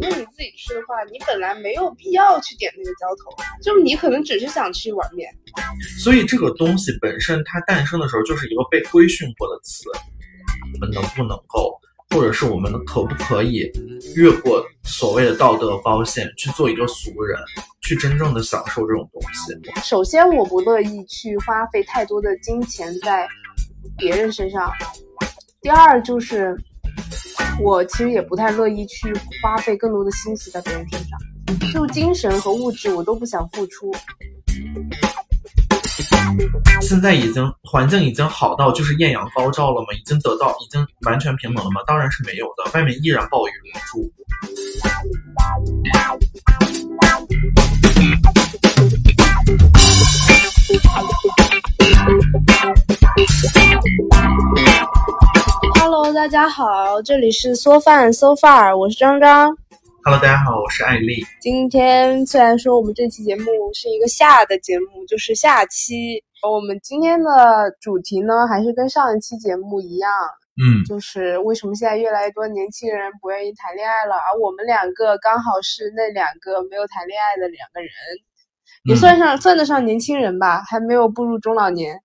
那你自己吃的话，你本来没有必要去点那个浇头，就是你可能只是想吃一碗面。所以这个东西本身它诞生的时候就是一个被规训过的词，我们能不能够，或者是我们可不可以越过所谓的道德包线去做一个俗人，去真正的享受这种东西？首先，我不乐意去花费太多的金钱在别人身上；第二，就是我其实也不太乐意去花费更多的心思在别人身上，就精神和物质我都不想付出。现在已经环境已经好到就是艳阳高照了吗？已经得到已经完全平等了吗？当然是没有的，外面依然暴雨如注。大家好，这里是缩饭 So Far，我是张张。Hello，大家好，我是艾丽。今天虽然说我们这期节目是一个下的节目，就是下期，我们今天的主题呢还是跟上一期节目一样，嗯，就是为什么现在越来越多年轻人不愿意谈恋爱了，而我们两个刚好是那两个没有谈恋爱的两个人，也算上算得上年轻人吧，还没有步入中老年。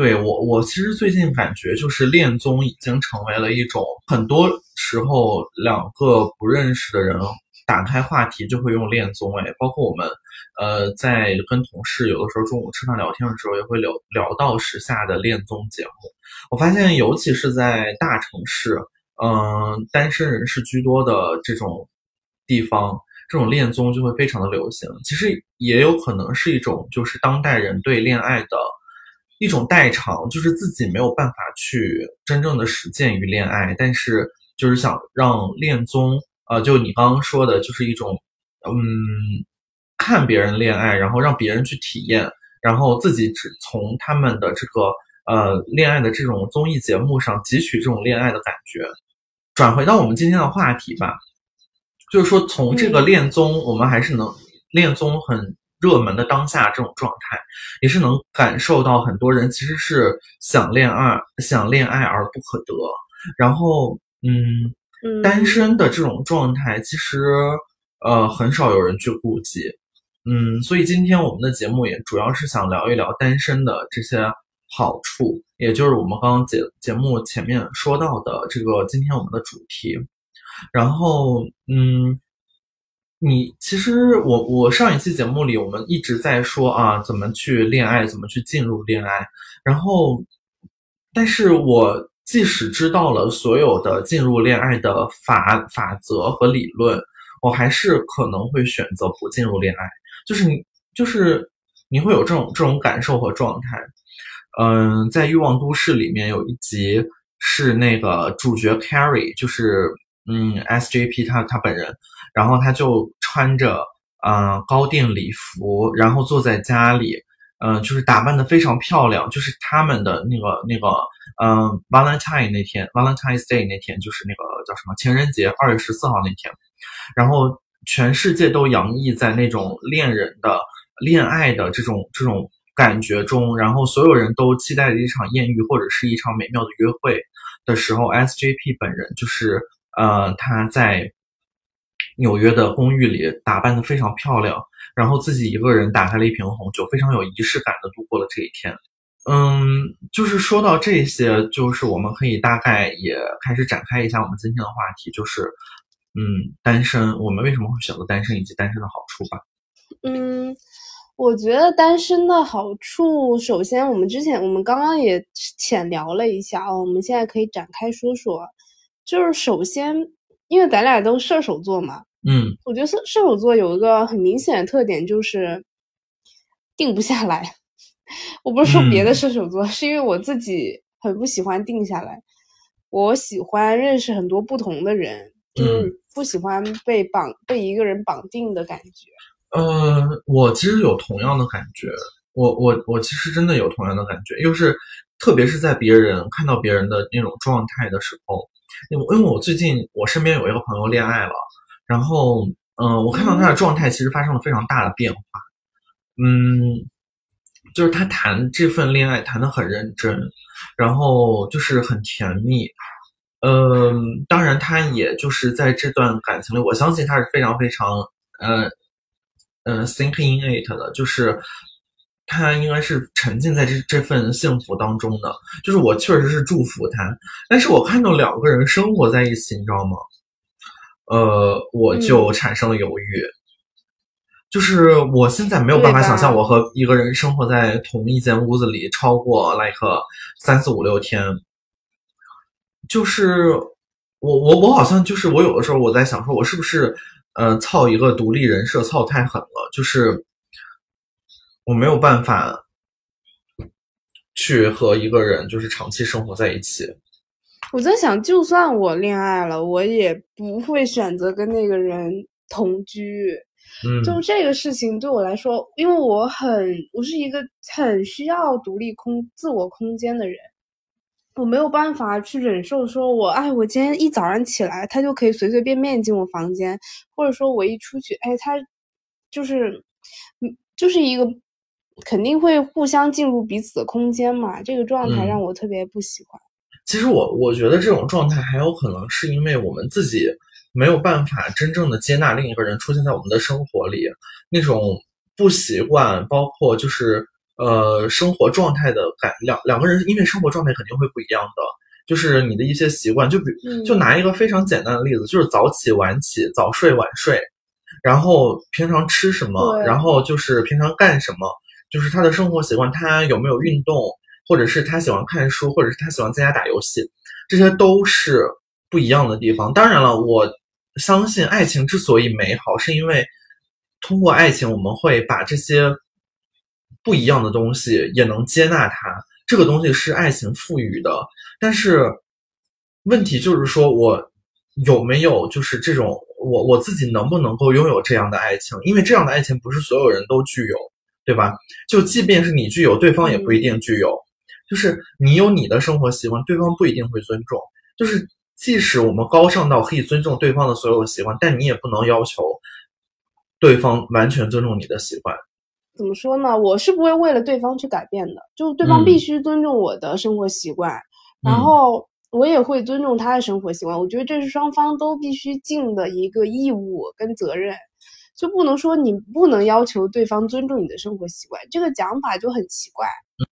对我，我其实最近感觉就是恋综已经成为了一种，很多时候两个不认识的人打开话题就会用恋综，哎，包括我们，呃，在跟同事有的时候中午吃饭聊天的时候，也会聊聊到时下的恋综节目。我发现，尤其是在大城市，嗯，单身人士居多的这种地方，这种恋综就会非常的流行。其实也有可能是一种，就是当代人对恋爱的。一种代偿，就是自己没有办法去真正的实践于恋爱，但是就是想让恋综，呃，就你刚刚说的，就是一种，嗯，看别人恋爱，然后让别人去体验，然后自己只从他们的这个呃恋爱的这种综艺节目上汲取这种恋爱的感觉。转回到我们今天的话题吧，就是说从这个恋综，我们还是能恋综很。热门的当下这种状态，也是能感受到很多人其实是想恋爱、想恋爱而不可得。然后，嗯，单身的这种状态，其实呃很少有人去顾及。嗯，所以今天我们的节目也主要是想聊一聊单身的这些好处，也就是我们刚刚节节目前面说到的这个今天我们的主题。然后，嗯。你其实我我上一期节目里，我们一直在说啊，怎么去恋爱，怎么去进入恋爱。然后，但是我即使知道了所有的进入恋爱的法法则和理论，我还是可能会选择不进入恋爱。就是你，就是你会有这种这种感受和状态。嗯，在《欲望都市》里面有一集是那个主角 Carrie，就是嗯 SJP 他他本人。然后他就穿着嗯高定礼服，然后坐在家里，嗯，就是打扮的非常漂亮。就是他们的那个那个嗯 Valentine 那天，Valentine's Day 那天，就是那个叫什么情人节，二月十四号那天。然后全世界都洋溢在那种恋人的恋爱的这种这种感觉中，然后所有人都期待着一场艳遇或者是一场美妙的约会的时候，SJP 本人就是呃他在。纽约的公寓里打扮的非常漂亮，然后自己一个人打开了一瓶红酒，非常有仪式感的度过了这一天。嗯，就是说到这些，就是我们可以大概也开始展开一下我们今天的话题，就是嗯，单身，我们为什么会选择单身以及单身的好处吧。嗯，我觉得单身的好处，首先我们之前我们刚刚也浅聊了一下哦，我们现在可以展开说说，就是首先。因为咱俩都射手座嘛，嗯，我觉得射射手座有一个很明显的特点，就是定不下来。我不是说别的射手座，是因为我自己很不喜欢定下来。我喜欢认识很多不同的人，就是不喜欢被绑被一个人绑定的感觉。呃，我其实有同样的感觉，我我我其实真的有同样的感觉，又是特别是在别人看到别人的那种状态的时候。因为因为我最近我身边有一个朋友恋爱了，然后嗯，我看到他的状态其实发生了非常大的变化，嗯，就是他谈这份恋爱谈的很认真，然后就是很甜蜜，嗯，当然，他也就是在这段感情里，我相信他是非常非常，呃，嗯，thinking in it 的，就是他应该是沉浸在这这份幸福当中的。就是我确实是祝福他，但是我看到两个人生活在一起，你知道吗？呃，我就产生了犹豫。就是我现在没有办法想象，我和一个人生活在同一间屋子里超过 like 三四五六天。就是我我我好像就是我有的时候我在想说，我是不是呃操一个独立人设操太狠了？就是我没有办法去和一个人就是长期生活在一起。我在想，就算我恋爱了，我也不会选择跟那个人同居。嗯，就这个事情对我来说，因为我很我是一个很需要独立空自我空间的人，我没有办法去忍受说，我哎，我今天一早上起来，他就可以随随便便进我房间，或者说我一出去，哎，他就是嗯，就是一个肯定会互相进入彼此的空间嘛，这个状态让我特别不喜欢。其实我我觉得这种状态还有可能是因为我们自己。没有办法真正的接纳另一个人出现在我们的生活里，那种不习惯，包括就是呃生活状态的感两两个人因为生活状态肯定会不一样的，就是你的一些习惯，就比就拿一个非常简单的例子，就是早起晚起，早睡晚睡，然后平常吃什么，然后就是平常干什么，就是他的生活习惯，他有没有运动，或者是他喜欢看书，或者是他喜欢在家打游戏，这些都是不一样的地方。当然了，我。相信爱情之所以美好，是因为通过爱情，我们会把这些不一样的东西也能接纳它。这个东西是爱情赋予的，但是问题就是说我有没有就是这种我我自己能不能够拥有这样的爱情？因为这样的爱情不是所有人都具有，对吧？就即便是你具有，对方也不一定具有。就是你有你的生活习惯，对方不一定会尊重。就是。即使我们高尚到可以尊重对方的所有习惯，但你也不能要求对方完全尊重你的习惯。怎么说呢？我是不会为了对方去改变的，就对方必须尊重我的生活习惯，然后我也会尊重他的生活习惯。我觉得这是双方都必须尽的一个义务跟责任，就不能说你不能要求对方尊重你的生活习惯，这个讲法就很奇怪。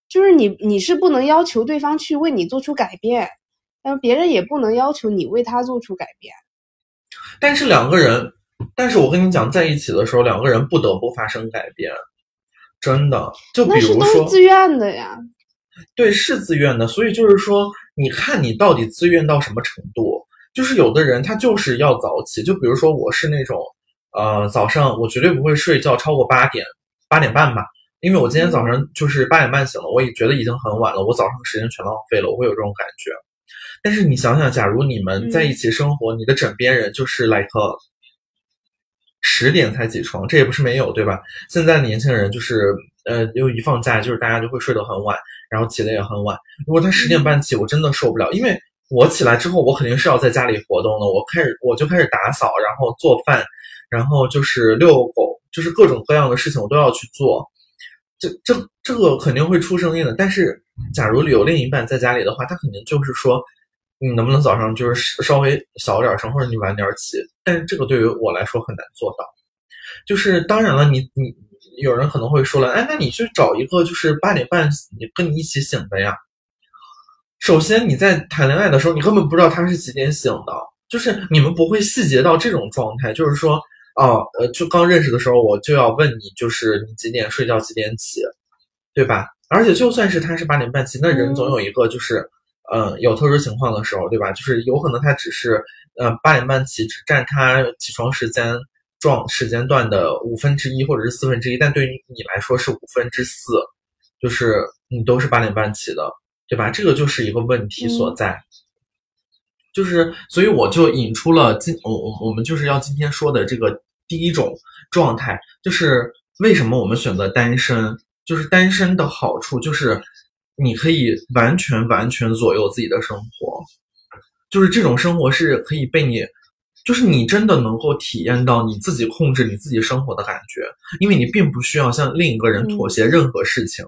就是你你是不能要求对方去为你做出改变。但别人也不能要求你为他做出改变。但是两个人，但是我跟你讲，在一起的时候，两个人不得不发生改变，真的。就比如说，自愿的呀。对，是自愿的。所以就是说，你看你到底自愿到什么程度？就是有的人他就是要早起，就比如说我是那种，呃，早上我绝对不会睡觉超过八点八点半吧，因为我今天早上就是八点半醒了，我也觉得已经很晚了，我早上时间全浪费了，我会有这种感觉。但是你想想，假如你们在一起生活，你的枕边人就是 like 十点才起床，这也不是没有，对吧？现在的年轻人就是，呃，又一放假，就是大家就会睡得很晚，然后起的也很晚。如果他十点半起，我真的受不了，因为我起来之后，我肯定是要在家里活动的，我开始我就开始打扫，然后做饭，然后就是遛狗，就是各种各样的事情我都要去做。这这这个肯定会出声音的。但是，假如有另一半在家里的话，他肯定就是说。你能不能早上就是稍微小点声，或者你晚点起？但是这个对于我来说很难做到。就是当然了，你你有人可能会说了，哎，那你去找一个就是八点半你跟你一起醒的呀。首先你在谈恋爱的时候，你根本不知道他是几点醒的，就是你们不会细节到这种状态，就是说，哦，呃，就刚认识的时候我就要问你，就是你几点睡觉几点起，对吧？而且就算是他是八点半起，那人总有一个就是。嗯，有特殊情况的时候，对吧？就是有可能他只是，呃，八点半起，只占他起床时间状时间段的五分之一或者是四分之一，但对于你来说是五分之四，就是你都是八点半起的，对吧？这个就是一个问题所在。就是，所以我就引出了今我我我们就是要今天说的这个第一种状态，就是为什么我们选择单身？就是单身的好处就是。你可以完全完全左右自己的生活，就是这种生活是可以被你，就是你真的能够体验到你自己控制你自己生活的感觉，因为你并不需要向另一个人妥协任何事情，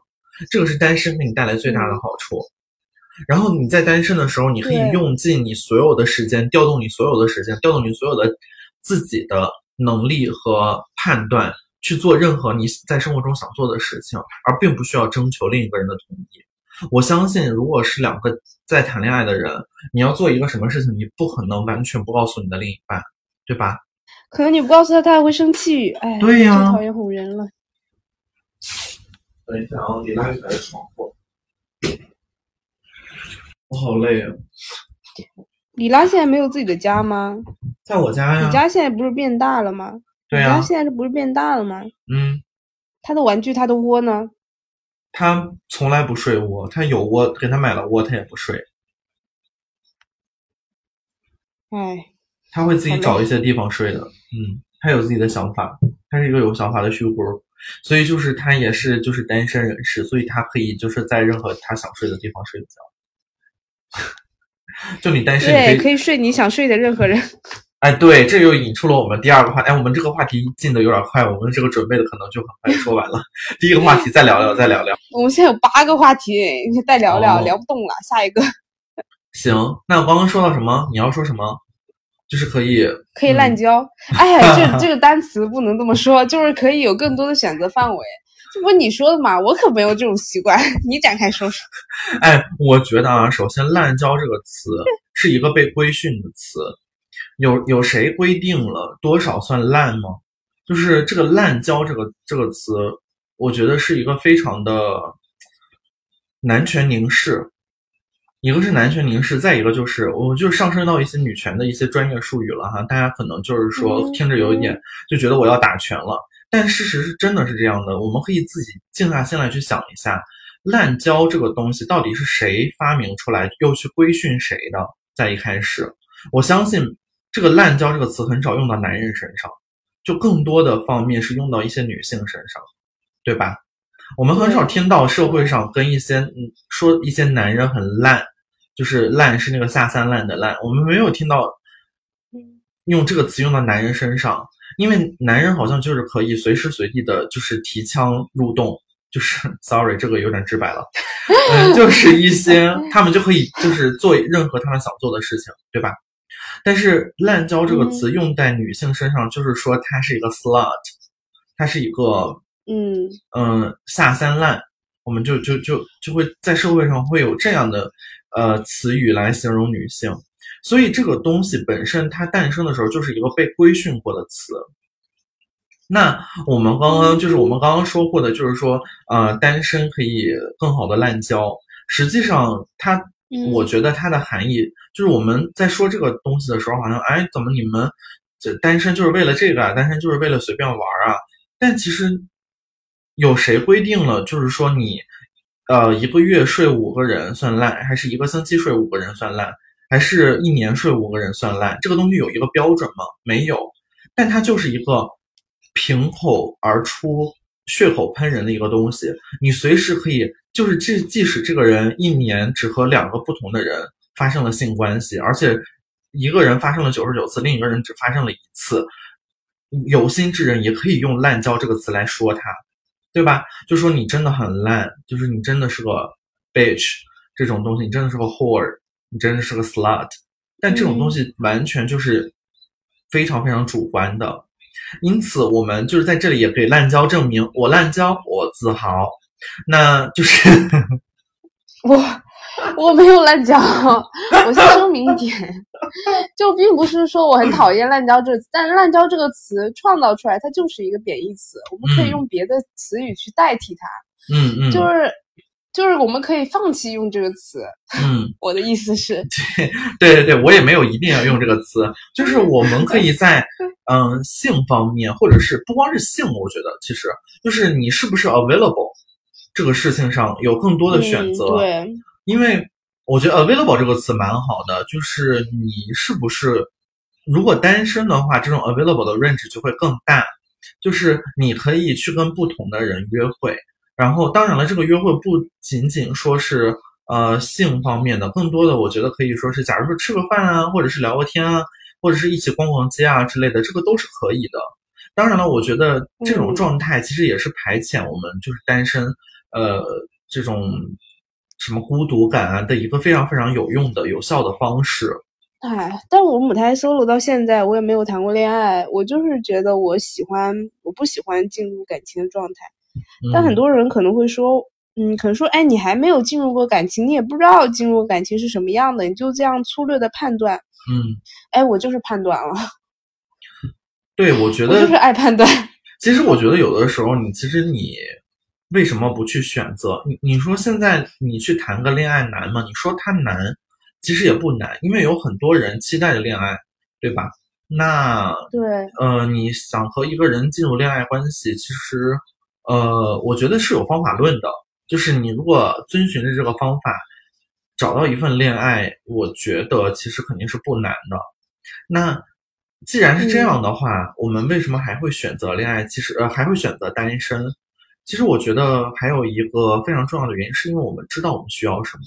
这个是单身给你带来最大的好处。然后你在单身的时候，你可以用尽你所有的时间，调动你所有的时间，调动你所有的自己的能力和判断，去做任何你在生活中想做的事情，而并不需要征求另一个人的同意。我相信，如果是两个在谈恋爱的人，你要做一个什么事情，你不可能完全不告诉你的另一半，对吧？可能你不告诉他，他还会生气。哎，对呀最讨厌哄人了。等一下啊，你拉起来窗户。我好累啊，李拉现在没有自己的家吗？在我家呀。你家现在不是变大了吗？对呀、你家现在是不是变大了吗？嗯，他的玩具，他的窝呢？他从来不睡窝，他有窝，给他买了窝，他也不睡，哎，他会自己找一些地方睡的。嗯，他有自己的想法，他是一个有想法的虚骨，所以就是他也是就是单身人士，所以他可以就是在任何他想睡的地方睡觉。就你单身，对，可以睡你想睡的任何人。哎，对，这又引出了我们第二个话题。哎，我们这个话题进的有点快，我们这个准备的可能就很快说完了。第一个话题再聊聊，再聊聊。我们现在有八个话题，你再聊聊，哦聊不动了。下一个 行，那我刚刚说到什么？你要说什么？就是可以，可以滥交。哎呀，这这个单词不能这么说，就是可以有更多的选择范围。这不是你说的嘛？我可没有这种习惯。你展开说说。哎，我觉得啊，首先“滥交”这个词是一个被规训的词，有有谁规定了多少算滥吗？就是这个“滥交”这个这个词，我觉得是一个非常的男权凝视。一个是男权凝视，再一个就是我就上升到一些女权的一些专业术语了哈，大家可能就是说嗯听着有一点就觉得我要打拳了，但事实是真的是这样的，我们可以自己静下心来去想一下，滥交这个东西到底是谁发明出来，又去规训谁的？在一开始，我相信这个“滥交”这个词很少用到男人身上，就更多的方面是用到一些女性身上，对吧？我们很少听到社会上跟一些嗯说一些男人很烂，就是烂是那个下三滥的烂，我们没有听到用这个词用到男人身上，因为男人好像就是可以随时随地的，就是提枪入洞，就是 sorry 这个有点直白了，嗯，就是一些他们就可以就是做任何他们想做的事情，对吧？但是“滥交”这个词用在女性身上，就是说她是一个 slut，她是一个嗯。嗯下三滥，我们就就就就会在社会上会有这样的呃词语来形容女性，所以这个东西本身它诞生的时候就是一个被规训过的词。那我们刚刚就是我们刚刚说过的，就是说呃单身可以更好的滥交，实际上它我觉得它的含义就是我们在说这个东西的时候，好像哎，怎么你们这单身就是为了这个啊？单身就是为了随便玩啊？但其实有谁规定了，就是说你呃一个月睡五个人算烂，还是一个星期睡五个人算烂，还是一年睡五个人算烂？这个东西有一个标准吗？没有，但它就是一个凭口而出、血口喷人的一个东西。你随时可以，就是这即使这个人一年只和两个不同的人发生了性关系，而且一个人发生了九十九次，另一个人只发生了一次，有心之人也可以用“滥交”这个词来说他，对吧？就说你真的很烂，就是你真的是个 bitch 这种东西，你真的是个 whore，你真的是个 slut。但这种东西完全就是非常非常主观的，因此我们就是在这里也可以滥交证明我滥交，我自豪。那就是 我我没有滥交，我先声明一点，就并不是说我很讨厌滥交这个词，但是滥交这个词创造出来，它就是一个贬义词，我们可以嗯用别的词语去代替它，嗯嗯，就是就是我们可以放弃用这个词。嗯。我的意思是，对对对，我也没有一定要用这个词，就是我们可以在嗯性方面，或者是不光是性，我觉得其实就是你是不是 available 这个事情上有更多的选择。嗯、对，因为我觉得 available 这个词蛮好的，就是你是不是如果单身的话，这种 available 的 range 就会更大，就是你可以去跟不同的人约会，然后当然了，这个约会不仅仅说是呃性方面的，更多的我觉得可以说是，假如说吃个饭啊，或者是聊个天啊，或者是一起逛逛街啊之类的，这个都是可以的。当然了，我觉得这种嗯状态其实也是排遣我们就是单身呃这种什么孤独感啊的一个非常非常有用的、有效的方式。哎，但我母胎 solo 到现在，我也没有谈过恋爱。我就是觉得我喜欢，我不喜欢进入感情的状态。但很多人可能会说，嗯，可能说，哎，你还没有进入过感情，你也不知道进入感情是什么样的，你就这样粗略的判断。嗯，哎，我就是判断了。对，我觉得就是爱判断。其实我觉得有的时候，你其实你为什么不去选择？你你说现在你去谈个恋爱难吗？你说它难，其实也不难，因为有很多人期待着恋爱，对吧？那对，呃，你想和一个人进入恋爱关系，其实，呃，我觉得是有方法论的。就是你如果遵循着这个方法，找到一份恋爱，我觉得其实肯定是不难的。那既然是这样的话，我们为什么还会选择恋爱？其实呃，还会选择单身。其实我觉得还有一个非常重要的原因，是因为我们知道我们需要什么，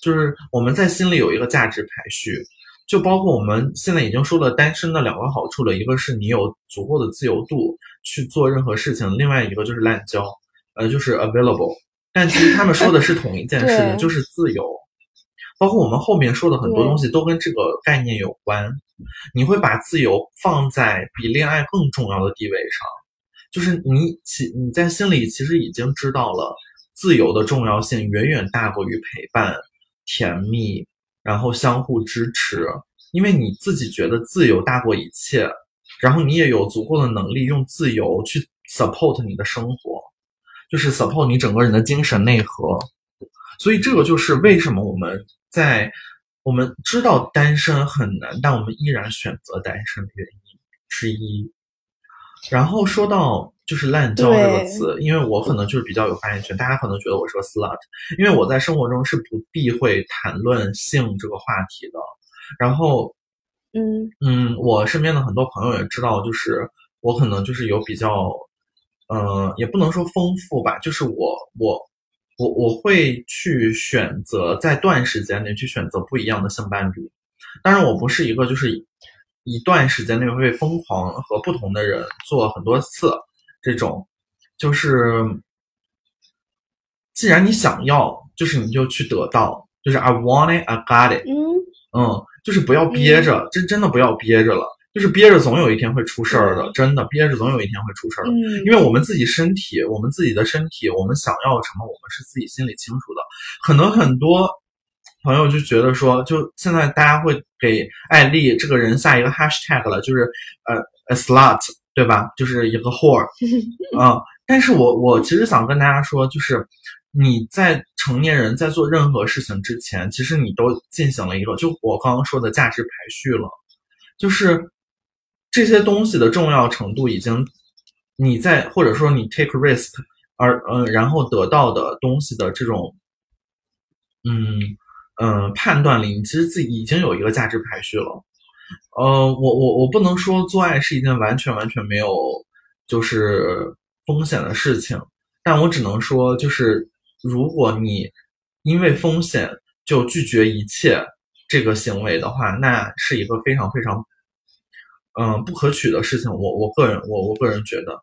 就是我们在心里有一个价值排序。就包括我们现在已经说了单身的两个好处了，一个是你有足够的自由度去做任何事情，另外一个就是滥交，呃，就是 available。但其实他们说的是同一件事情，就是自由。包括我们后面说的很多东西都跟这个概念有关。你会把自由放在比恋爱更重要的地位上，就是你其你在心里其实已经知道了自由的重要性远远大过于陪伴、甜蜜。然后相互支持，因为你自己觉得自由大过一切，然后你也有足够的能力用自由去 support 你的生活，就是 support 你整个人的精神内核。所以这个就是为什么我们在我们知道单身很难，但我们依然选择单身的原因之一。然后说到。就是滥交这个词，因为我可能就是比较有发言权，大家可能觉得我是个 slut，因为我在生活中是不避讳谈论性这个话题的。然后，嗯嗯，我身边的很多朋友也知道，就是我可能就是有比较，呃，也不能说丰富吧，就是我我我我会去选择在段时间内去选择不一样的性伴侣。当然，我不是一个就是一段时间内会疯狂和不同的人做很多次。这种就是，既然你想要，就是你就去得到，就是 I want it, I got it。嗯嗯，就是不要憋着，真真的不要憋着了，就是憋着总有一天会出事儿的，真的憋着总有一天会出事儿的。嗯，因为我们自己身体，我们自己的身体，我们想要什么，我们是自己心里清楚的。可能很多朋友就觉得说，就现在大家会给艾丽这个人下一个 hashtag 了，就是呃，a slut。对吧？就是一个 whore，啊！但是我我其实想跟大家说，就是你在成年人在做任何事情之前，其实你都进行了一个，就我刚刚说的价值排序了，就是这些东西的重要程度已经你在或者说你 take risk 而呃然后得到的东西的这种嗯嗯判断里，你其实自己已经有一个价值排序了。呃，我我我不能说做爱是一件完全完全没有就是风险的事情，但我只能说，就是如果你因为风险就拒绝一切这个行为的话，那是一个非常非常嗯不可取的事情。我我个人我我个人觉得，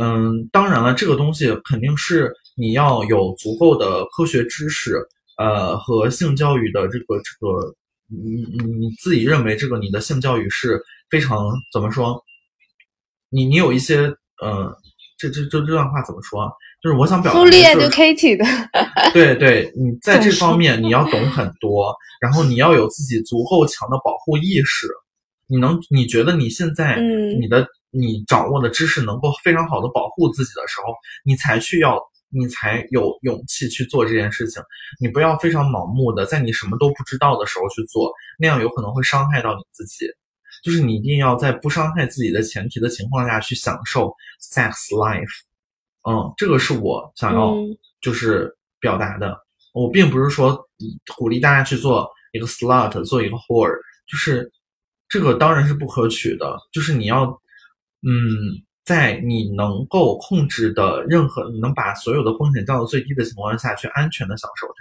嗯，当然了，这个东西肯定是你要有足够的科学知识，呃，和性教育的这个这个。你你你自己认为这个你的性教育是非常怎么说？你你有一些呃，这这这这段话怎么说？就是我想表达，fully educated。对对，你在这方面你要懂很多，然后你要有自己足够强的保护意识。你能你觉得你现在你的你掌握的知识能够非常好的保护自己的时候，你才去要。你才有勇气去做这件事情。你不要非常盲目的在你什么都不知道的时候去做，那样有可能会伤害到你自己。就是你一定要在不伤害自己的前提的情况下去享受 sex life。嗯，这个是我想要就是表达的。我并不是说鼓励大家去做一个 slut，做一个 whore，就是这个当然是不可取的。就是你要，嗯。在你能够控制的任何，你能把所有的风险降到最低的情况下去安全的享受它，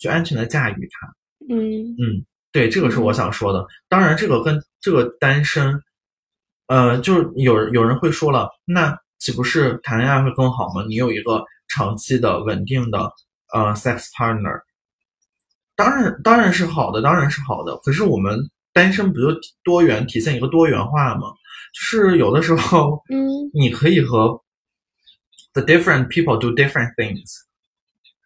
去安全的驾驭它。嗯嗯，对，这个是我想说的。当然，这个跟这个单身，呃，就是有有人会说了，那岂不是谈恋爱会更好吗？你有一个长期的稳定的呃 sex partner，当然当然是好的，当然是好的。可是我们单身不就多元体现一个多元化吗？就是有的时候，嗯，你可以和 the different people do different things，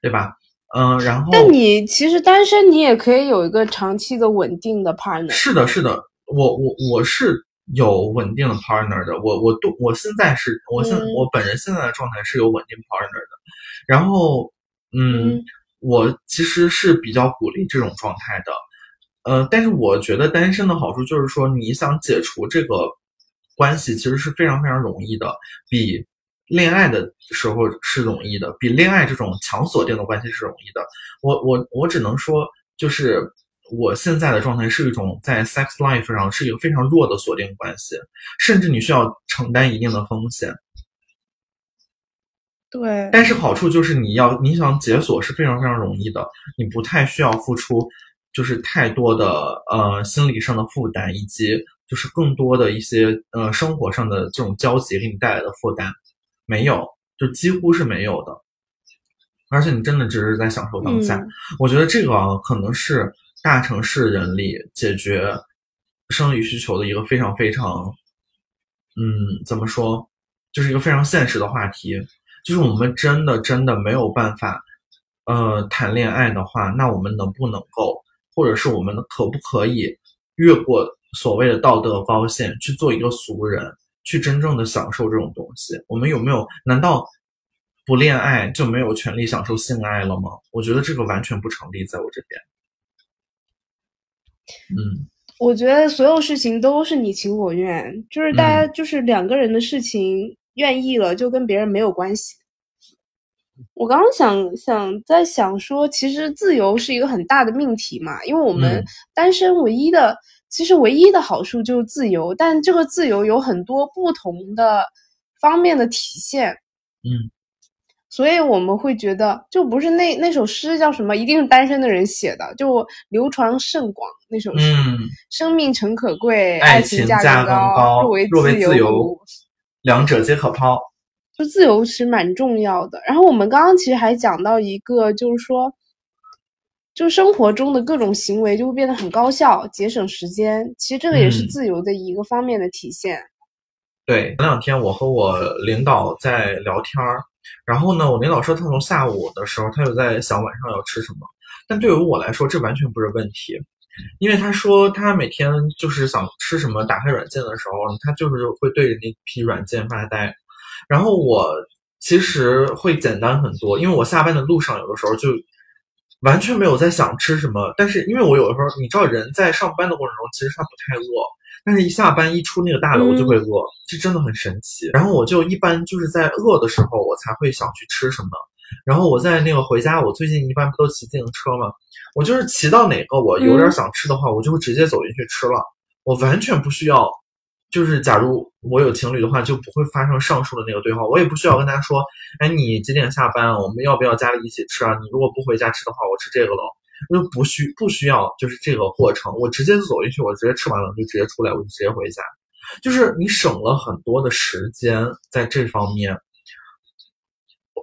对吧？嗯，然后但你其实单身，你也可以有一个长期的稳定的 partner。是的，是的，我我我是有稳定的 partner 的，我我都我现在是我现、嗯。我本人现在的状态是有稳定 partner 的，然后嗯，嗯。我其实是比较鼓励这种状态的，呃，但是我觉得单身的好处就是说，你想解除这个关系，其实是非常非常容易的，比恋爱的时候是容易的，比恋爱这种强锁定的关系是容易的。我我我只能说，就是我现在的状态是一种在 sex life 上是一个非常弱的锁定关系，甚至你需要承担一定的风险。对，但是好处就是你要你想解锁是非常非常容易的，你不太需要付出就是太多的呃心理上的负担，以及就是更多的一些呃生活上的这种交集给你带来的负担，没有，就几乎是没有的。而且你真的只是在享受当下，嗯我觉得这个啊可能是大城市人里解决生理需求的一个非常非常，嗯，怎么说，就是一个非常现实的话题。就是我们真的真的没有办法，呃，谈恋爱的话，那我们能不能够，或者是我们可不可以越过所谓的道德高线，去做一个俗人，去真正的享受这种东西？我们有没有？难道不恋爱就没有权利享受性爱了吗？我觉得这个完全不成立，在我这边。嗯我觉得所有事情都是你情我愿，就是大家就是两个人的事情，愿意了就跟别人没有关系。我刚刚想想在想说，其实自由是一个很大的命题嘛，因为我们嗯单身唯一的，其实唯一的好处就是自由，但这个自由有很多不同的方面的体现。嗯所以我们会觉得，就不是那那首诗叫什么，一定是单身的人写的，就流传甚广那首诗。嗯，生命诚可贵，爱情情价更更高若为若为自由两者皆可抛。就自由其实蛮重要的。然后我们刚刚其实还讲到一个，就是说，就生活中的各种行为就会变得很高效，节省时间。其实这个也是嗯自由的一个方面的体现。对，前两天我和我领导在聊天儿，然后呢，我领导说他从下午的时候他就在想晚上要吃什么，但对于我来说这完全不是问题，因为他说他每天就是想吃什么，打开软件的时候，他就是会对着那批软件发呆，然后我其实会简单很多，因为我下班的路上有的时候就完全没有在想吃什么，但是因为我有的时候你知道人在上班的过程中其实他不太饿。但是，一下班一出那个大楼就会饿，这真的很神奇。然后我就一般就是在饿的时候，我才会想去吃什么。然后我在那个回家，我最近一般不都骑自行车吗？我就是骑到哪个我有点想吃的话，我就会直接走进去吃了。我完全不需要，就是假如我有情侣的话，就不会发生上述的那个对话。我也不需要跟他说，哎，你几点下班啊？我们要不要家里一起吃啊？你如果不回家吃的话，我吃这个了。那不需不需要，就是这个过程，我直接走进去，我直接吃完了就直接出来，我就直接回家，就是你省了很多的时间在这方面。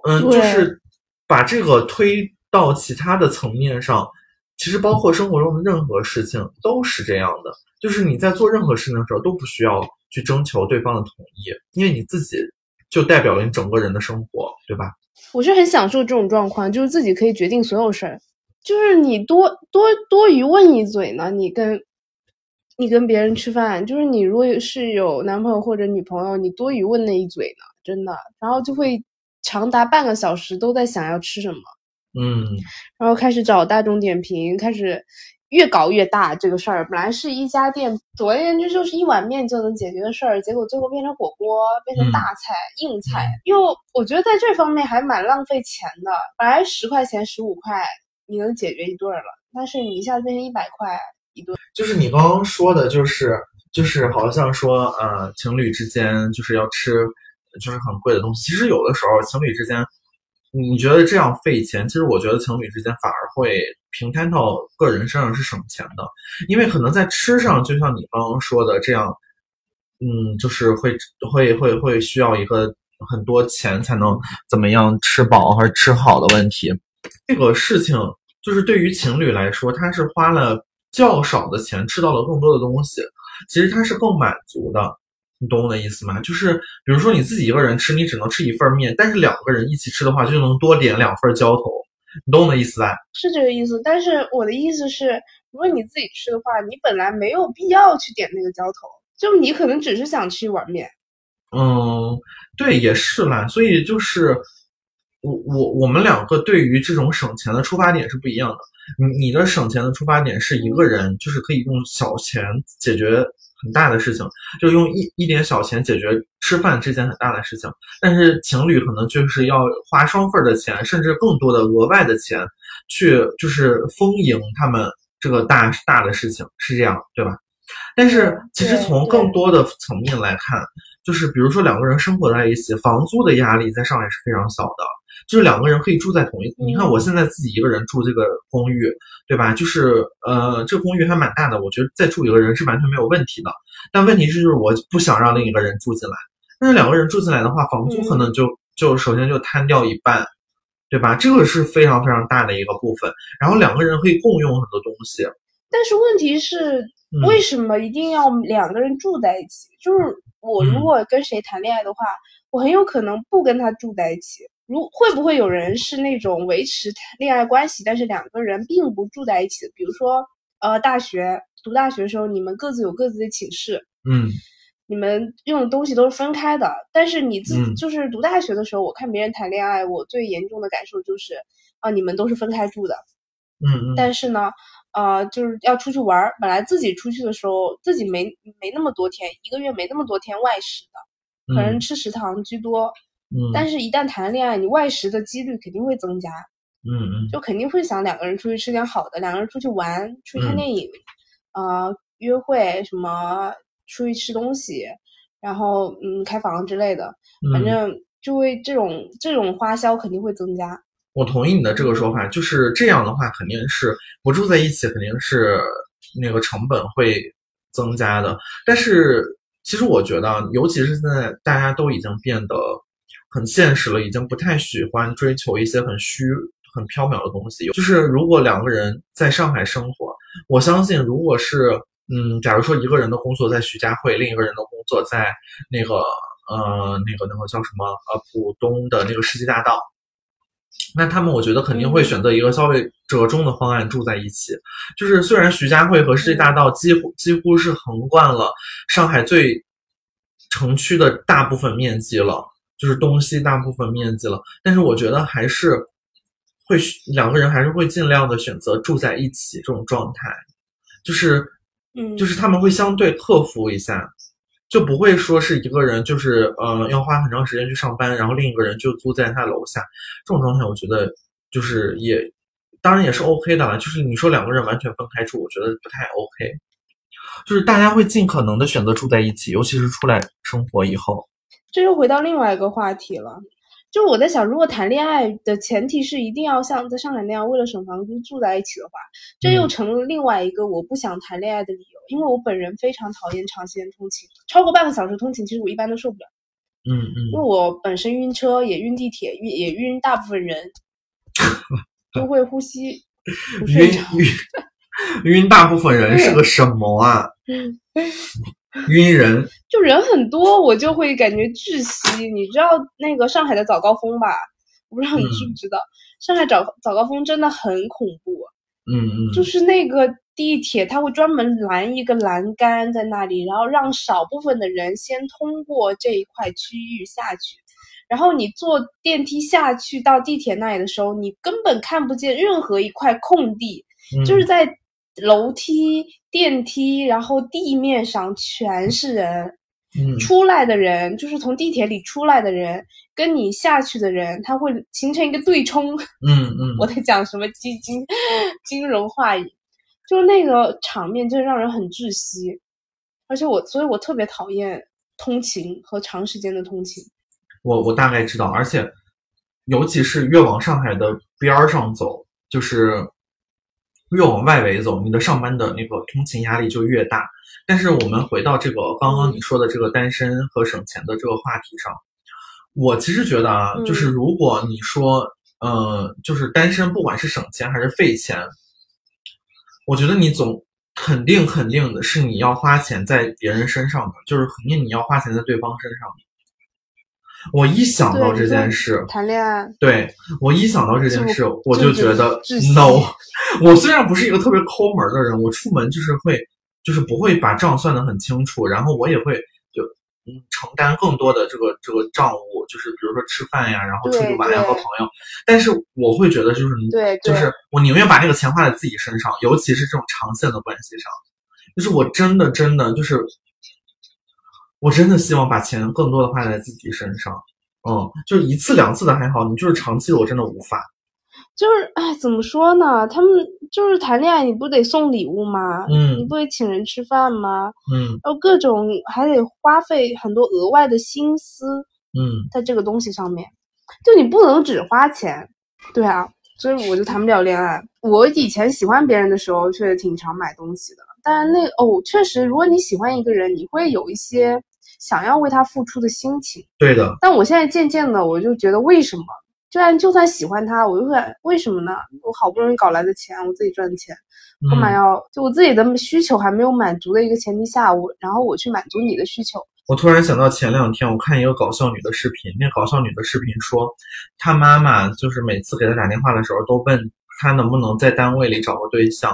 嗯，就是把这个推到其他的层面上，其实包括生活中的任何事情都是这样的，就是你在做任何事情的时候都不需要去征求对方的同意，因为你自己就代表了你整个人的生活，对吧？我是很享受这种状况，就是自己可以决定所有事儿。就是你多多多余问一嘴呢，你跟你跟别人吃饭，就是你如果是有男朋友或者女朋友，你多余问那一嘴呢，真的，然后就会长达半个小时都在想要吃什么，嗯，然后开始找大众点评，开始越搞越大这个事儿。本来是一家店，总而言之就是一碗面就能解决的事儿，结果最后变成火锅，变成嗯大菜、硬菜。又我觉得在这方面还蛮浪费钱的，本来十块钱、十五块你能解决一顿了，但是你一下子变成一百块一顿。就是你刚刚说的，就是就是好像说，呃，情侣之间就是要吃就是很贵的东西。其实有的时候情侣之间，你觉得这样费钱，其实我觉得情侣之间反而会平摊到个人身上是省钱的，因为可能在吃上，就像你刚刚说的这样，嗯，就是会会会会需要一个很多钱才能怎么样吃饱和吃好的问题。这个事情就是对于情侣来说，他是花了较少的钱吃到了更多的东西，其实他是更满足的。你懂我的意思吗？就是比如说你自己一个人吃，你只能吃一份面，但是两个人一起吃的话，就能多点两份浇头。你懂我的意思吧？是这个意思。但是我的意思是，如果你自己吃的话，你本来没有必要去点那个浇头，就你可能只是想吃一碗面。嗯，对，也是啦。所以就是我我我们两个对于这种省钱的出发点是不一样的。你你的省钱的出发点是一个人，就是可以用小钱解决。很大的事情，就用一一点小钱解决吃饭这件很大的事情，但是情侣可能就是要花双份的钱，甚至更多的额外的钱，去就是丰盈他们这个大大的事情，是这样对吧？但是其实从更多的层面来看，就是比如说两个人生活在一起，房租的压力在上海是非常小的。就是两个人可以住在同一，你看我现在自己一个人住这个公寓，对吧？就是呃，这个公寓还蛮大的，我觉得再住一个人是完全没有问题的。但问题是，就是我不想让另一个人住进来。但是两个人住进来的话，房租可能就就首先就摊掉一半，对吧？这个是非常非常大的一个部分。然后两个人可以共用很多东西。但是问题是，为什么一定要两个人住在一起？就是我如果跟谁谈恋爱的话，我很有可能不跟他住在一起。如会不会有人是那种维持恋爱关系，但是两个人并不住在一起的？比如说，呃，大学读大学的时候，你们各自有各自的寝室，嗯，你们用的东西都是分开的。但是你自就是读大学的时候，我看别人谈恋爱，我最严重的感受就是，啊，你们都是分开住的，嗯嗯。但是呢，呃，就是要出去玩儿，本来自己出去的时候，自己没没那么多天，一个月没那么多天外食的，可能吃食堂居多。但是，一旦谈了恋爱，你外食的几率肯定会增加。嗯嗯，就肯定会想两个人出去吃点好的，两个人出去玩，出去看电影，呃，约会什么，出去吃东西，然后嗯，开房之类的，反正就会这种这种花销肯定会增加。我同意你的这个说法，就是这样的话，肯定是不住在一起，肯定是那个成本会增加的。但是，其实我觉得，尤其是现在大家都已经变得。很现实了，已经不太喜欢追求一些很虚、很缥缈的东西。就是如果两个人在上海生活，我相信，如果是嗯，假如说一个人的工作在徐家汇，另一个人的工作在那个呃那个那个叫什么呃浦东的那个世纪大道，那他们我觉得肯定会选择一个稍微折中的方案住在一起。就是虽然徐家汇和世纪大道几乎几乎是横贯了上海最城区的大部分面积了。就是东西大部分面积了，但是我觉得还是会两个人还是会尽量的选择住在一起这种状态，就是，嗯，就是他们会相对克服一下，就不会说是一个人就是呃要花很长时间去上班，然后另一个人就租在他楼下这种状态，我觉得就是也当然也是 OK 的了。就是你说两个人完全分开住，我觉得不太 OK，就是大家会尽可能的选择住在一起，尤其是出来生活以后。这又回到另外一个话题了，就是我在想，如果谈恋爱的前提是一定要像在上海那样为了省房租住在一起的话，这又成了另外一个我不想谈恋爱的理由。因为我本人非常讨厌长时间通勤，超过半个小时通勤，其实我一般都受不了。嗯嗯，因为我本身晕车，也晕地铁，晕也晕大部分人，都会呼吸不晕晕 晕大部分人是个什么啊？晕人，就人很多，我就会感觉窒息。你知道那个上海的早高峰吧？我不知道你知不知道，上海早早高峰真的很恐怖。嗯嗯，就是那个地铁，它会专门拦一个栏杆在那里，然后让少部分的人先通过这一块区域下去。然后你坐电梯下去到地铁那里的时候，你根本看不见任何一块空地，就是在。楼梯、电梯，然后地面上全是人，嗯出来的人就是从地铁里出来的人，跟你下去的人，他会形成一个对冲。嗯嗯，我在讲什么基金金融话语，就那个场面，真的让人很窒息。而且我，所以我特别讨厌通勤和长时间的通勤。我我大概知道，而且尤其是越往上海的边儿上走，就是。越往外围走，你的上班的那个通勤压力就越大。但是我们回到这个刚刚你说的这个单身和省钱的这个话题上，我其实觉得啊，就是如果你说呃，就是单身，不管是省钱还是费钱，我觉得你总肯定肯定的是你要花钱在别人身上的，就是肯定你要花钱在对方身上的。我一想到这件事，谈恋爱，对我一想到这件事，我就觉得 no。我虽然不是一个特别抠门的人，我出门就是会，就是不会把账算得很清楚，然后我也会就嗯承担更多的这个这个账务，就是比如说吃饭呀，然后出去玩呀和朋友。但是我会觉得就是对对就是我宁愿把那个钱花在自己身上，尤其是这种长线的关系上，就是我真的真的就是，我真的希望把钱更多的花在自己身上。嗯，就是一次两次的还好，你就是长期的我真的无法。就是哎，怎么说呢？他们就是谈恋爱，你不得送礼物吗？嗯你不得请人吃饭吗？嗯然后各种还得花费很多额外的心思嗯在这个东西上面，就你不能只花钱，对啊，所以我就谈不了恋爱。我以前喜欢别人的时候，确实挺常买东西的，但是那哦，确实，如果你喜欢一个人，你会有一些想要为他付出的心情。对的，但我现在渐渐的，我就觉得为什么？就算就算喜欢他，我就会为什么呢？我好不容易搞来的钱，我自己赚的钱，干嘛嗯，要就我自己的需求还没有满足的一个前提下，我然后我去满足你的需求？我突然想到前两天我看一个搞笑女的视频，那搞笑女的视频说，她妈妈就是每次给她打电话的时候都问她能不能在单位里找个对象，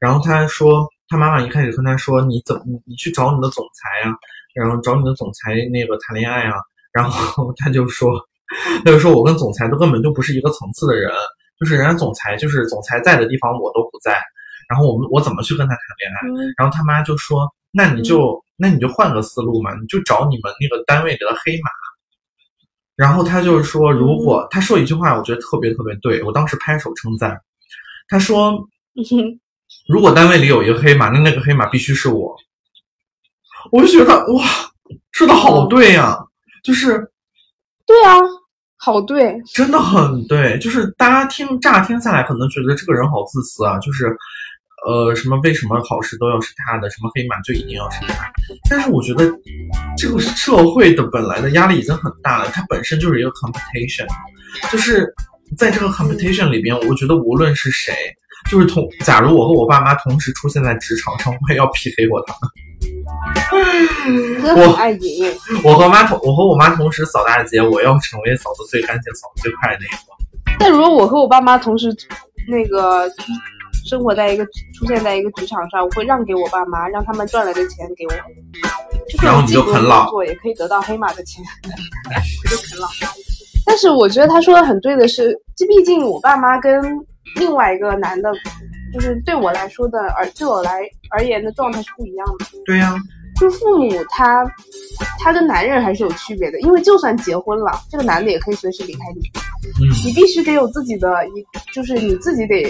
然后她说她妈妈一开始跟她说你怎么你你去找你的总裁呀、然后找你的总裁那个谈恋爱啊，然后他就说，他就说我跟总裁都根本就不是一个层次的人，就是人家总裁就是总裁在的地方我都不在，然后我们我怎么去跟他谈恋爱？嗯，然后他妈就说：“那你就、那你就换个思路嘛，你就找你们那个单位里的黑马。”然后他就是说，如果、他说一句话，我觉得特别特别对，我当时拍手称赞。他说：“如果单位里有一个黑马，那那个黑马必须是我。”我就觉得哇，说的好对呀、就是对啊，好对，真的很对，就是大家听乍听下来，可能觉得这个人好自私啊，就是，呃，什么为什么好事都要是他的，什么黑马就一定要是他。但是我觉得这个社会的本来的压力已经很大了，它本身就是一个 competition，就是在这个 competition 里边，我觉得无论是谁，就是同，假如我和我爸妈同时出现在职场上，我也要 PK 过他们。真的很爱赢。我和妈同，我和我妈同时扫大街，我要成为扫的最干净、扫的最快的那一个。但如果我和我爸妈同时那个生活在一个出现在一个职场上，我会让给我爸妈，让他们赚来的钱给我，就是然后你就啃老工作，也可以得到黑马的钱，我就啃老。但是我觉得他说的很对的是，这毕竟我爸妈跟另外一个男的，就是对我来说的，而对我来而言的状态是不一样的。对呀、就父母他他跟男人还是有区别的，因为就算结婚了，这个男的也可以随时离开你。嗯你必须得有自己的一，就是你自己得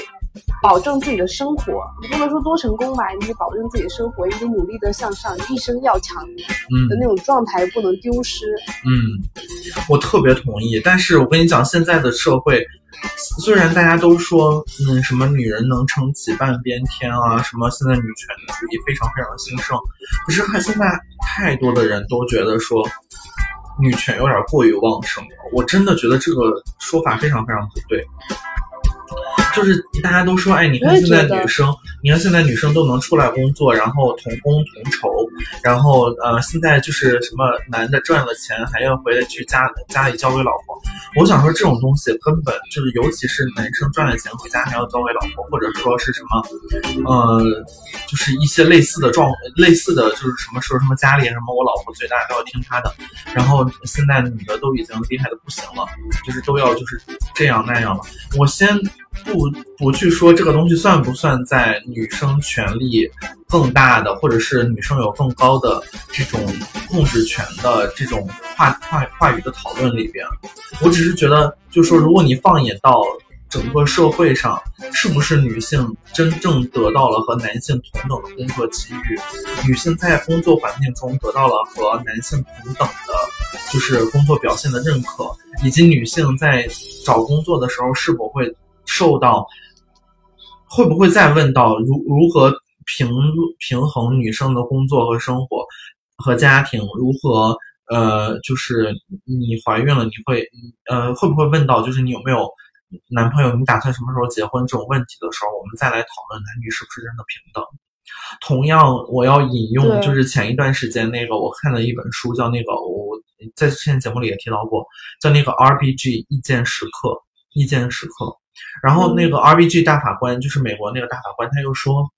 保证自己的生活，你不能说多成功吧，你得保证自己的生活，一直努力的向上，一生要强嗯的嗯那种状态不能丢失。嗯，我特别同意。但是我跟你讲，现在的社会，虽然大家都说，嗯，什么女人能撑起半边天啊，什么现在女权主义非常非常兴盛，可是还现在太多的人都觉得说，女权有点过于旺盛了。我真的觉得这个说法非常非常不对。就是大家都说，哎，你看现在女生，你看现在女生都能出来工作，然后同工同酬，然后呃，现在就是什么男的赚了钱还要回来去家家里交给老婆。我想说这种东西根本就是，尤其是男生赚了钱回家还要交给老婆，或者说是什么，呃，就是一些类似的状类似的就是什么说什么家里什么我老婆最大都要听她的，然后现在女的都已经厉害的不行了，就是都要就是这样那样了。我先不不去说这个东西算不算在女生权利更大的，或者是女生有更高的这种控制权的这种话话话语的讨论里边，我只是觉得，就说如果你放眼到整个社会上，是不是女性真正得到了和男性同等的工作机遇？女性在工作环境中得到了和男性同等的，就是工作表现的认可，以及女性在找工作的时候是否会受到，会不会再问到如如何平平衡女生的工作和生活和家庭，如何呃，就是你怀孕了，你会呃会不会问到就是你有没有男朋友，你打算什么时候结婚这种问题的时候，我们再来讨论男女是不是真的平等。同样，我要引用就是前一段时间那个我看的一本书，叫那个我在之前节目里也提到过，叫那个 RPG 意见时刻，意见时刻。然后那个 RBG 大法官就是美国那个大法官，他又说，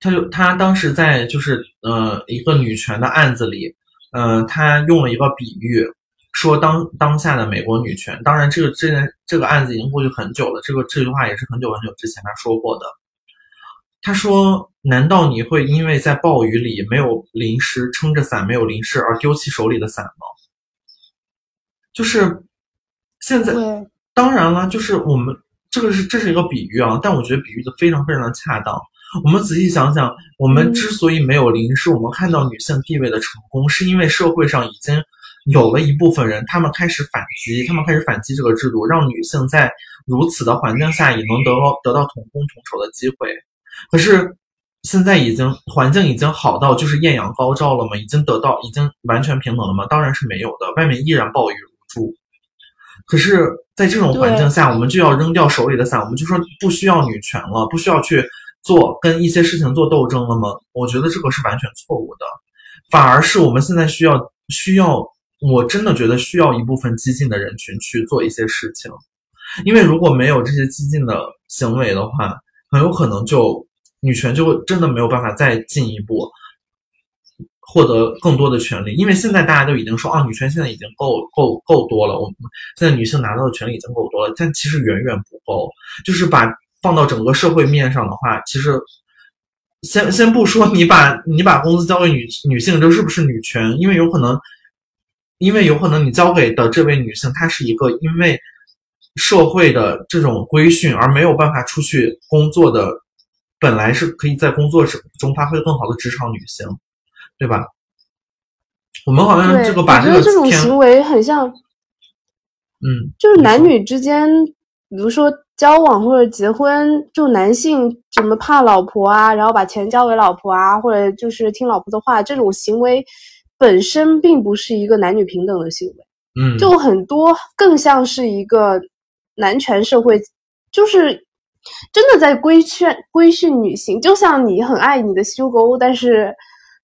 他就他当时在就是呃一个女权的案子里，呃，他用了一个比喻，说当当下的美国女权，当然这个这件这个案子已经过去很久了，这个这句话也是很久很久之前他说过的。他说：“难道你会因为在暴雨里没有淋湿，撑着伞没有淋湿而丢弃手里的伞吗？”就是现在，对，当然了，就是我们这个是这是一个比喻啊，但我觉得比喻的非常非常的恰当。我们仔细想想，我们嗯之所以没有淋湿，我们看到女性地位的成功，是因为社会上已经有了一部分人，他们开始反击，他们开始反击这个制度，让女性在如此的环境下也能得到得到同工同酬的机会。可是现在已经环境已经好到就是艳阳高照了吗？已经得到已经完全平等了吗？当然是没有的，外面依然暴雨如注。可是，在这种环境下，我们就要扔掉手里的伞，我们就说不需要女权了，不需要去做跟一些事情做斗争了吗？我觉得这个是完全错误的，反而是我们现在需要需要，我真的觉得需要一部分激进的人群去做一些事情，因为如果没有这些激进的行为的话，很有可能就女权就真的没有办法再进一步获得更多的权利，因为现在大家都已经说啊，女权现在已经够够够多了，我们现在女性拿到的权利已经够多了，但其实远远不够。就是把放到整个社会面上的话，其实先先不说你把你把工资交给女女性，这是不是女权？因为有可能，因为有可能你交给的这位女性，她是一个因为社会的这种规训而没有办法出去工作的，本来是可以在工作中发挥更好的职场女性，对吧？我们好像对，这个把我觉得这种行为很像，嗯，就是男女之间，比如说交往或者结婚，就男性怎么怕老婆啊，然后把钱交给老婆啊，或者就是听老婆的话，这种行为本身并不是一个男女平等的行为，嗯，就很多更像是一个男权社会，就是真的在规劝规训女性，就像你很爱你的修狗，但是。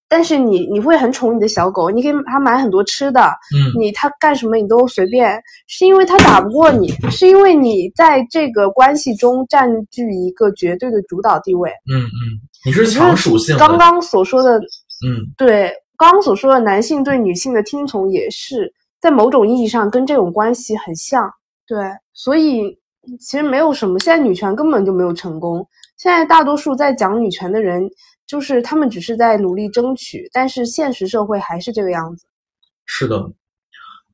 但是你你会很宠你的小狗，你给它买很多吃的，嗯你它干什么你都随便，是因为它打不过你，是因为你在这个关系中占据一个绝对的主导地位。嗯嗯，你是强属性，刚刚所说的，嗯对，刚刚所说的男性对女性的听从，也是在某种意义上跟这种关系很像。对，所以其实没有什么，现在女权根本就没有成功。现在大多数在讲女权的人，就是他们只是在努力争取，但是现实社会还是这个样子。是的，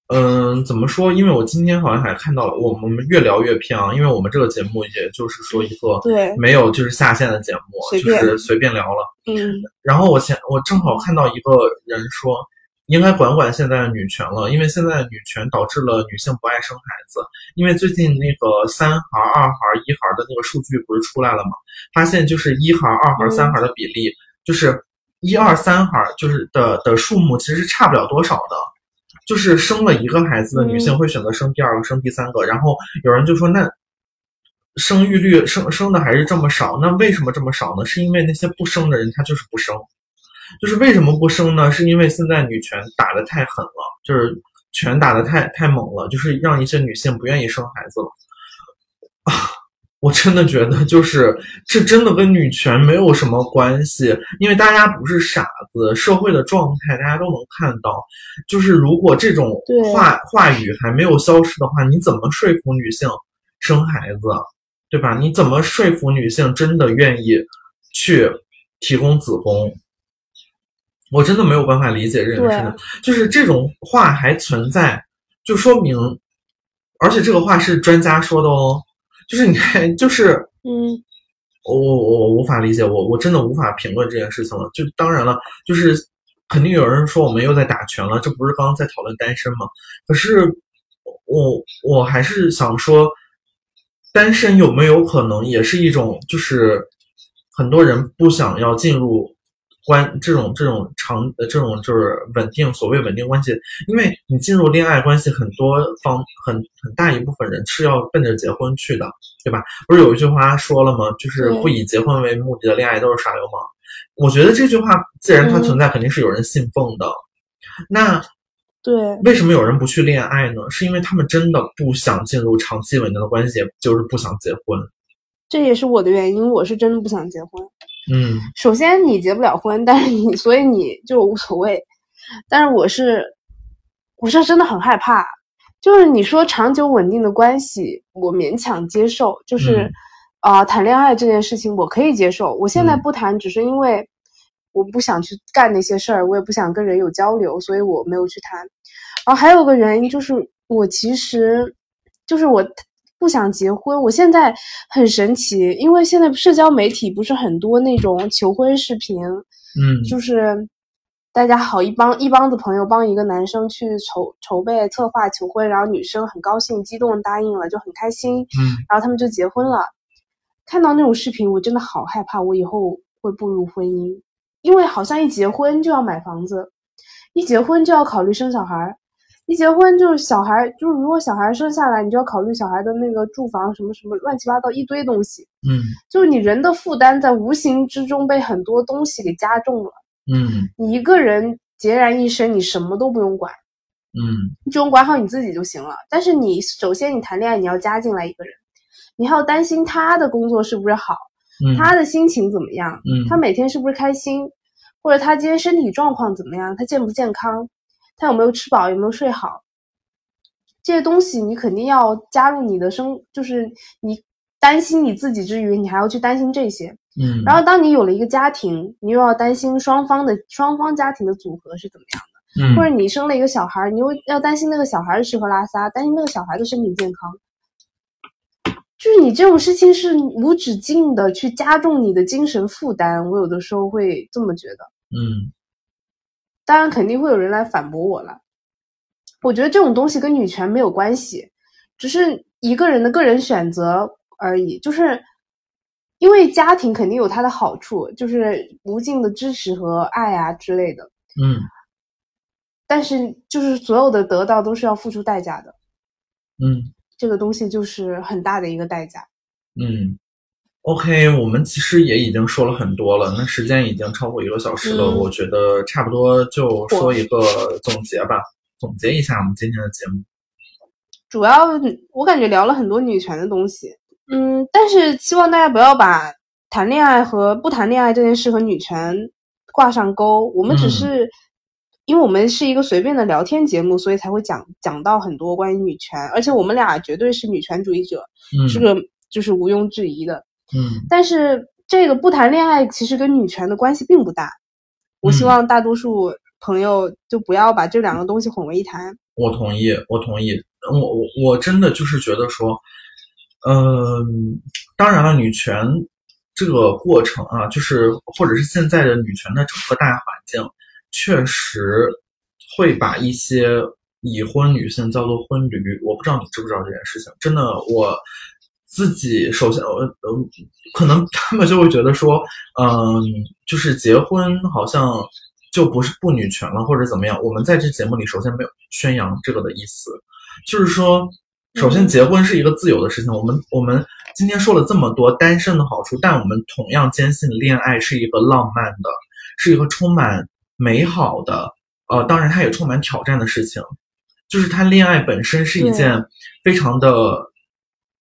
嗯，怎么说？因为我今天好像还看到了，我我们越聊越偏啊，因为我们这个节目也就是说一个对没有就是下线的节目，就是随便聊了。嗯，然后我前我正好看到一个人说，应该管管现在的女权了，因为现在的女权导致了女性不爱生孩子。因为最近那个三孩、二孩、一孩的那个数据不是出来了吗？发现就是一孩、二孩、嗯三孩的比例，就是一二三孩就是的的数目其实是差不了多少的。就是生了一个孩子的女性嗯会选择生第二个、生第三个，然后有人就说那。生育率生生的还是这么少，那为什么这么少呢？是因为那些不生的人他就是不生，就是为什么不生呢？是因为现在女权打得太狠了，就是拳打得太太猛了，就是让一些女性不愿意生孩子了。啊，我真的觉得就是这真的跟女权没有什么关系，因为大家不是傻子，社会的状态大家都能看到。就是如果这种话话语还没有消失的话，你怎么说服女性生孩子？对吧？你怎么说服女性真的愿意去提供子宫？我真的没有办法理解这件事情，就是这种话还存在，就说明，而且这个话是专家说的哦，就是你看，就是嗯，我我我无法理解，我我真的无法评论这件事情了。就当然了，就是肯定有人说我们又在打拳了，这不是刚刚在讨论单身吗？可是我我还是想说。单身有没有可能也是一种，就是很多人不想要进入关这种这种长呃这种就是稳定所谓稳定关系，因为你进入恋爱关系，很多方很很大一部分人是要奔着结婚去的，对吧？不是有一句话说了吗？就是不以结婚为目的的恋爱都是耍流氓。我觉得这句话既然它存在，肯定是有人信奉的。那对，为什么有人不去恋爱呢？是因为他们真的不想进入长期稳定的关系，就是不想结婚。这也是我的原因，我是真的不想结婚。嗯，首先你结不了婚，但是你所以你就无所谓。但是我是，我是真的很害怕。就是你说长久稳定的关系，我勉强接受。就是啊，谈恋爱这件事情我可以接受。我现在不谈，只是因为我不想去干那些事儿，我也不想跟人有交流，所以我没有去谈。然后还有个原因就是，我其实就是我。不想结婚，我现在很神奇，因为现在社交媒体不是很多那种求婚视频，嗯，就是大家好一帮一帮子朋友帮一个男生去筹筹备策划求婚，然后女生很高兴激动答应了，就很开心，嗯，然后他们就结婚了。看到那种视频，我真的好害怕，我以后会步入婚姻，因为好像一结婚就要买房子，一结婚就要考虑生小孩。一结婚就是小孩，就是如果小孩生下来，你就要考虑小孩的那个住房什么什么乱七八糟一堆东西。嗯，就是你人的负担在无形之中被很多东西给加重了。嗯，你一个人孑然一身，你什么都不用管。嗯，你只用管好你自己就行了。但是你首先你谈恋爱，你要加进来一个人，你还要担心他的工作是不是好，他的心情怎么样，他每天是不是开心，或者他今天身体状况怎么样，他健不健康。他有没有吃饱？有没有睡好？这些东西你肯定要加入你的生，就是你担心你自己之余，你还要去担心这些。嗯。然后，当你有了一个家庭，你又要担心双方的双方家庭的组合是怎么样的。嗯。或者你生了一个小孩，你又要担心那个小孩的吃喝拉撒，担心那个小孩的身体健康。就是你这种事情是无止境的去加重你的精神负担。我有的时候会这么觉得。嗯。当然，肯定会有人来反驳我了。我觉得这种东西跟女权没有关系，只是一个人的个人选择而已。就是因为家庭肯定有它的好处，就是无尽的支持和爱啊之类的。嗯。但是，就是所有的得到都是要付出代价的。嗯。这个东西就是很大的一个代价。嗯。OK，我们其实也已经说了很多了，那时间已经超过一个小时了，我觉得差不多就说一个总结吧，总结一下我们今天的节目。主要我感觉聊了很多女权的东西，嗯，但是希望大家不要把谈恋爱和不谈恋爱这件事和女权挂上钩。我们只是因为我们是一个随便的聊天节目，所以才会讲讲到很多关于女权，而且我们俩绝对是女权主义者，这个就是毋庸置疑的。嗯，但是这个不谈恋爱其实跟女权的关系并不大。我希望大多数朋友就不要把这两个东西混为一谈。我同意，我同意。我我我真的就是觉得说，嗯，当然了，女权这个过程啊，就是或者是现在的女权的整个大环境，确实会把一些已婚女性叫做婚驴。我不知道你知不知道这件事情，真的我。自己首先，呃呃，可能他们就会觉得说，嗯，就是结婚好像就不是不女权了，或者怎么样。我们在这节目里首先没有宣扬这个的意思，就是说，首先结婚是一个自由的事情。我们我们今天说了这么多单身的好处，但我们同样坚信恋爱是一个浪漫的，是一个充满美好的，呃，当然它也充满挑战的事情。就是它恋爱本身是一件非常的。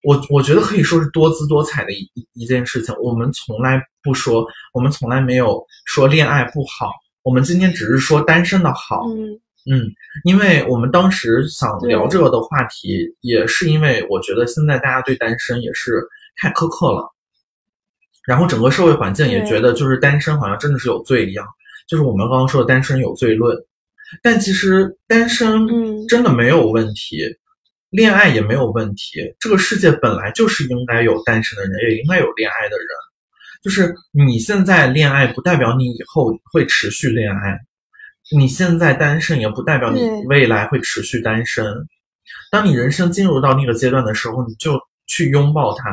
我我觉得可以说是多姿多彩的一一件事情。我们从来不说，我们从来没有说恋爱不好。我们今天只是说单身的好。嗯嗯，因为我们当时想聊这个的话题，也是因为我觉得现在大家对单身也是太苛刻了，然后整个社会环境也觉得就是单身好像真的是有罪一样，就是我们刚刚说的单身有罪论。但其实单身真的没有问题。恋爱也没有问题，这个世界本来就是应该有单身的人，也应该有恋爱的人。就是你现在恋爱，不代表你以后会持续恋爱；你现在单身，也不代表你未来会持续单身。当你人生进入到那个阶段的时候，你就去拥抱它。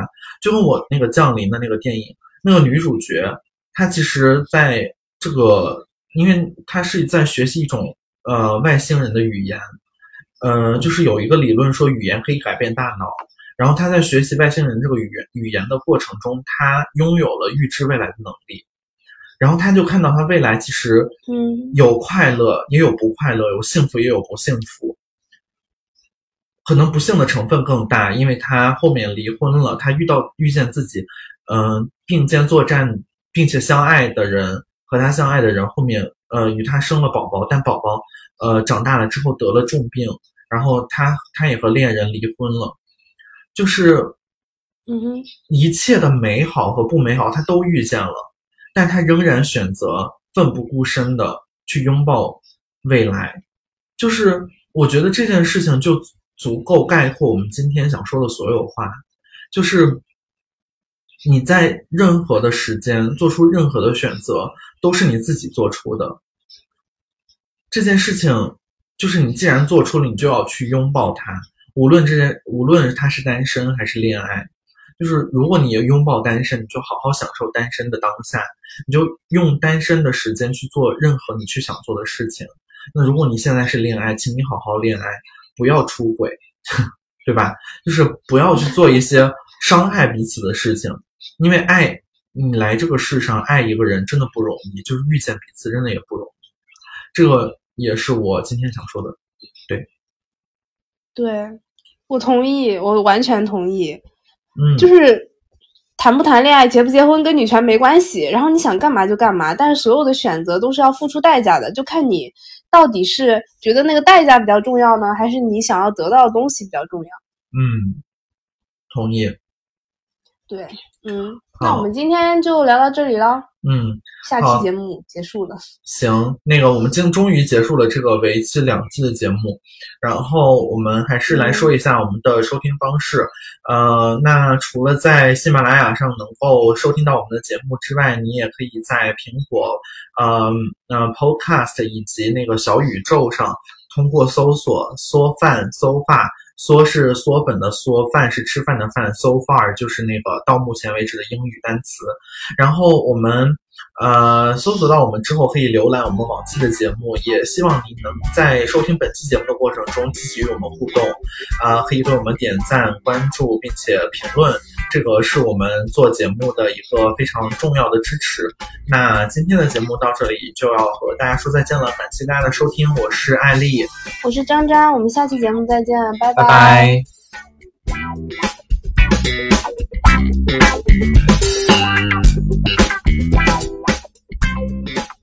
就跟我那个降临的那个电影，那个女主角，她其实，在这个，因为她是在学习一种呃外星人的语言，呃，就是有一个理论说语言可以改变大脑。然后他在学习外星人这个语言语言的过程中，他拥有了预知未来的能力。然后他就看到他未来其实嗯有快乐，也有不快乐，有幸福也有不幸福。可能不幸的成分更大，因为他后面离婚了，他遇到遇见自己，嗯、并肩作战并且相爱的人和他相爱的人，后面呃与他生了宝宝，但宝宝呃长大了之后得了重病，然后他他也和恋人离婚了，就是嗯哼一切的美好和不美好他都遇见了，但他仍然选择奋不顾身的去拥抱未来，就是我觉得这件事情就足够概括我们今天想说的所有话，就是你在任何的时间做出任何的选择，都是你自己做出的。这件事情就是你既然做出了，你就要去拥抱他，无论这件无论他是单身还是恋爱。就是如果你拥抱单身，你就好好享受单身的当下，你就用单身的时间去做任何你去想做的事情。那如果你现在是恋爱，请你好好恋爱，不要出轨，对吧？就是不要去做一些伤害彼此的事情，因为爱，你来这个世上爱一个人真的不容易，就是遇见彼此真的也不容易。这个也是我今天想说的。对，对我同意，我完全同意。嗯，就是谈不谈恋爱、结不结婚跟女权没关系，然后你想干嘛就干嘛，但是所有的选择都是要付出代价的，就看你到底是觉得那个代价比较重要呢，还是你想要得到的东西比较重要。嗯，同意。对，嗯，那我们今天就聊到这里了，嗯，下期节目结束了。行，那个我们今终于结束了这个为期两季的节目，然后我们还是来说一下我们的收听方式。呃，那除了在喜马拉雅上能够收听到我们的节目之外，你也可以在苹果、呃呃 Podcast 以及那个小宇宙上，通过搜索“缩饭搜发”。缩是缩粉的缩，饭是吃饭的饭，so far 就是那个到目前为止的英语单词。然后我们呃搜索到我们之后，可以浏览我们往期的节目。也希望您能在收听本期节目的过程中积极与我们互动，啊、可以对我们点赞、关注并且评论，这个是我们做节目的一个非常重要的支持。那今天的节目到这里就要和大家说再见了，感谢大家的收听，我是艾丽，我是张张，我们下期节目再见，拜拜拜 Thank you.